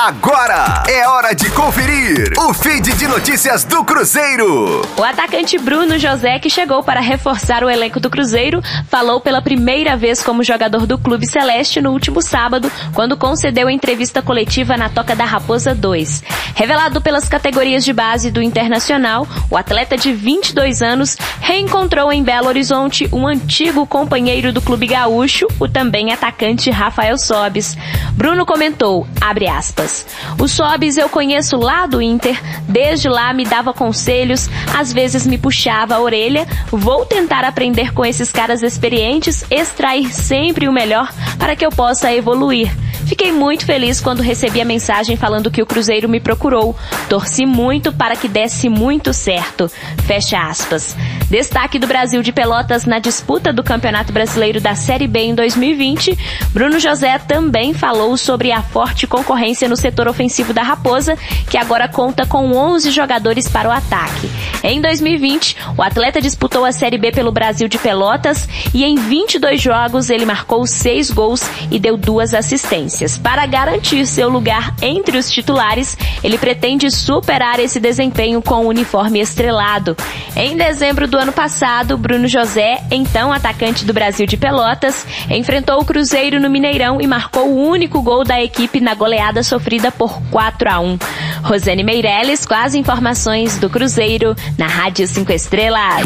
Agora é hora de conferir o feed de notícias do Cruzeiro. O atacante Bruno José, que chegou para reforçar o elenco do Cruzeiro, falou pela primeira vez como jogador do Clube Celeste no último sábado, quando concedeu entrevista coletiva na Toca da Raposa 2. Revelado pelas categorias de base do Internacional, o atleta de 22 anos reencontrou em Belo Horizonte um antigo companheiro do Clube Gaúcho, o também atacante Rafael Sobis. Bruno comentou, abre aspas, o Sobis eu conheço lá do Inter, desde lá me dava conselhos, às vezes me puxava a orelha, vou tentar aprender com esses caras experientes, extrair sempre o melhor para que eu possa evoluir. Fiquei muito feliz quando recebi a mensagem falando que o Cruzeiro me procurou. Torci muito para que desse muito certo. Fecha aspas. Destaque do Brasil de Pelotas na disputa do Campeonato Brasileiro da Série B em 2020, Bruno José também falou sobre a forte concorrência no setor ofensivo da Raposa, que agora conta com 11 jogadores para o ataque. Em 2020, o atleta disputou a Série B pelo Brasil de Pelotas e em 22 jogos ele marcou 6 gols e deu duas assistências. Para garantir seu lugar entre os titulares, ele pretende superar esse desempenho com o uniforme estrelado. Em dezembro do ano passado, Bruno José, então atacante do Brasil de Pelotas, enfrentou o Cruzeiro no Mineirão e marcou o único gol da equipe na goleada sofrida por 4 a 1. Rosane Meirelles com as informações do Cruzeiro na Rádio 5 Estrelas.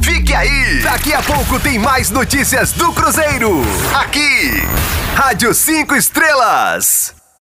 Fique aí! Daqui a pouco tem mais notícias do Cruzeiro. Aqui, Rádio 5 Estrelas.